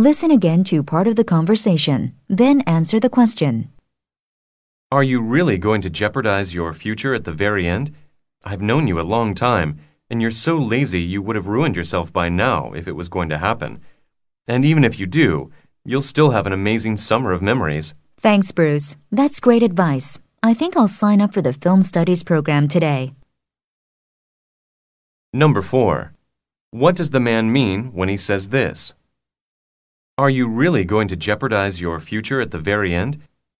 Listen again to part of the conversation, then answer the question. Are you really going to jeopardize your future at the very end? I've known you a long time, and you're so lazy you would have ruined yourself by now if it was going to happen. And even if you do, you'll still have an amazing summer of memories. Thanks, Bruce. That's great advice. I think I'll sign up for the film studies program today. Number 4. What does the man mean when he says this? Are you really going to jeopardize your future at the very end?